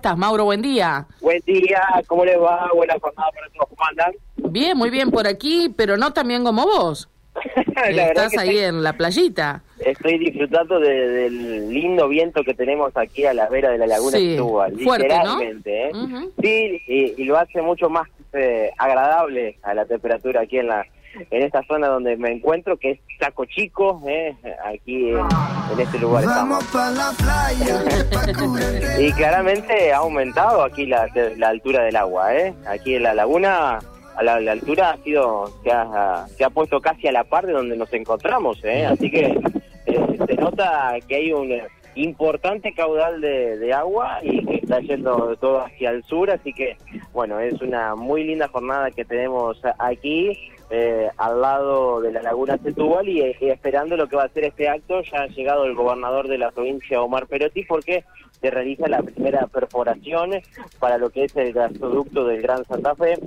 estás, Mauro? Buen día. Buen día, ¿cómo les va? Buena jornada para todos, ¿cómo andan? Bien, muy bien por aquí, pero no tan bien como vos. Estás ahí estoy, en la playita. estoy disfrutando de- del lindo viento que tenemos aquí a la vera de la laguna Sí, Setúbal, fuerte, ¿no? literalmente, ¿eh? Ujú. Sí, y, y lo hace mucho más eh, agradable a la temperatura aquí en la en esta zona donde me encuentro, que es Chaco Chico, ¿eh? aquí en, en este lugar estamos. Vamos pa' la playa. Y claramente ha aumentado aquí la, la altura del agua, ¿eh? Aquí en la laguna, a la, la altura ha sido, se ha, se ha puesto casi a la par de donde nos encontramos, ¿eh? Así que eh, se nota que hay un importante caudal de, agua y que está yendo todo hacia el sur, así que, bueno, es una muy linda jornada que tenemos aquí. eh, al lado de la laguna Setúbal y, y esperando lo que va a ser este acto, ya ha llegado el gobernador de la provincia, Omar Perotti, porque se realiza la primera perforación para lo que es el gasoducto del Gran Santa Fe.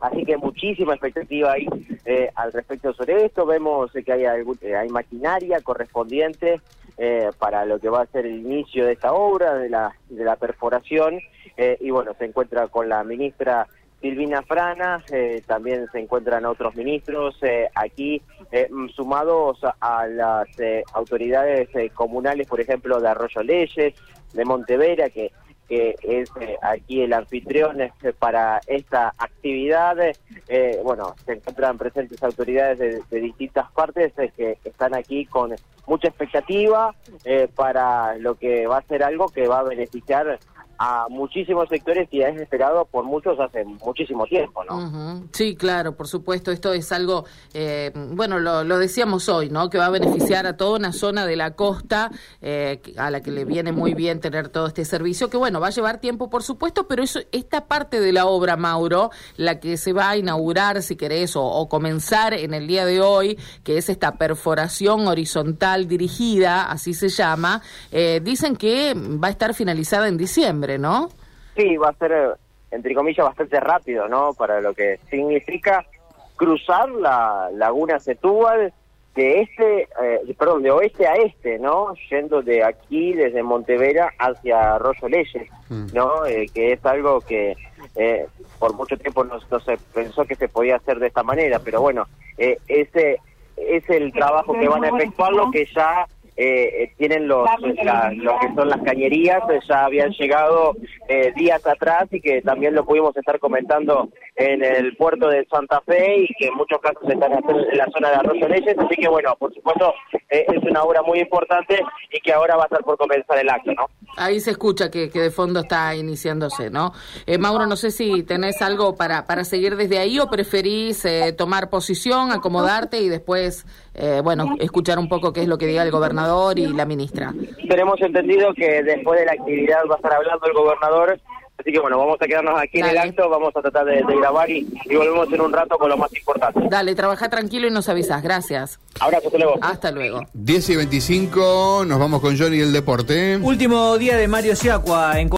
Así que muchísima expectativa ahí eh, al respecto sobre esto. Vemos eh, que hay, algún- eh, hay maquinaria correspondiente eh, para lo que va a ser el inicio de esta obra, de la, de la perforación. eh, y bueno, se encuentra con la ministra Silvina Frana, eh, también se encuentran otros ministros eh, aquí eh, sumados a, a las eh, autoridades comunales, por ejemplo, de Arroyo Leyes, de Montevera, que, que es eh, aquí el anfitrión eh, para esta actividad. Eh, bueno, se encuentran presentes autoridades de, distintas partes eh, que están aquí con mucha expectativa para lo que va a ser algo que va a beneficiar a muchísimos sectores y es esperado por muchos hace muchísimo tiempo, ¿no? Sí, claro, por supuesto. Esto es algo, eh, bueno, lo, lo decíamos hoy, ¿no? Que va a beneficiar a toda una zona de la costa eh, que- a la que le viene muy bien tener todo este servicio, que bueno, va a llevar tiempo, por supuesto, pero eso, esta parte de la obra, Mauro, la que se va a inaugurar, si querés, o, o comenzar en el día de hoy, que es esta perforación horizontal dirigida, así se llama, eh, dicen que va a estar finalizada en diciembre, ¿no? Sí, va a ser, eh, entre comillas, bastante rápido, ¿no? Para lo que significa cruzar la laguna Setúbal de este, eh, perdón, de oeste a este, ¿no? Yendo de aquí, desde Montevera, hacia Arroyo Leyes, ¿no? Eh, que es algo que eh, por mucho tiempo no, no se pensó que se podía hacer de esta manera, pero bueno, eh, ese es el trabajo que van a efectuar, lo que ya eh, eh, tienen los, la- lo que son las cañerías, eh, ya habían llegado eh, días atrás y que también lo pudimos estar comentando en el puerto de Santa Fe y que en muchos casos están en la zona de Arroyo Leyes, así que bueno, por supuesto eh, es una obra muy importante y que ahora va a estar por comenzar el acto, ¿no? Ahí se escucha que, que de fondo está iniciándose, ¿no? Eh, Mauro, no sé si tenés algo para, para seguir desde ahí o preferís eh, tomar posición, acomodarte y después, eh, bueno, escuchar un poco qué es lo que diga el gobernador y la ministra. Tenemos entendido que después de la actividad va a estar hablando el gobernador, así que bueno, vamos a quedarnos aquí en el Dale. acto, vamos a tratar de, de grabar y, y volvemos en un rato con lo más importante. Dale, trabaja tranquilo y nos avisas. Gracias. Abrazo, hasta luego. Hasta luego. 10 y 25, nos vamos con Johnny y el deporte. Último día de Mario Siacua en